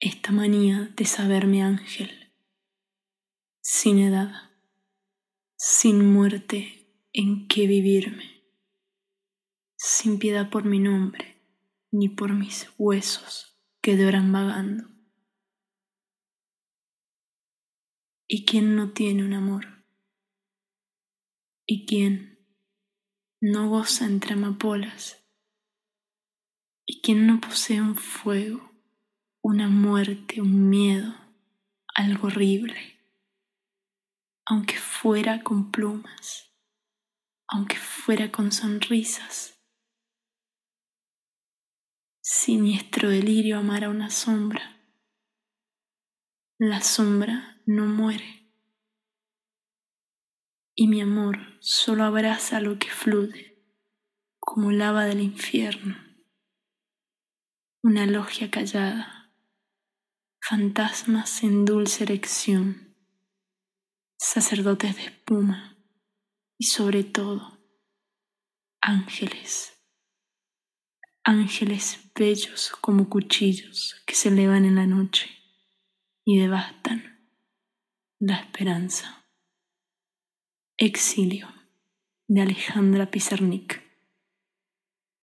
esta manía de saberme ángel, sin edad, sin muerte en que vivirme, sin piedad por mi nombre ni por mis huesos que lloran vagando. ¿Y quién no tiene un amor? ¿Y quién no goza entre amapolas? ¿Y quién no posee un fuego, una muerte, un miedo, algo horrible? Aunque fuera con plumas, aunque fuera con sonrisas. Siniestro delirio amar a una sombra. La sombra no muere. Y mi amor solo abraza lo que fluye, como lava del infierno. Una logia callada, fantasmas en dulce erección, sacerdotes de espuma y sobre todo ángeles. Ángeles bellos como cuchillos que se elevan en la noche y devastan la esperanza. Exilio de Alejandra Pizarnik.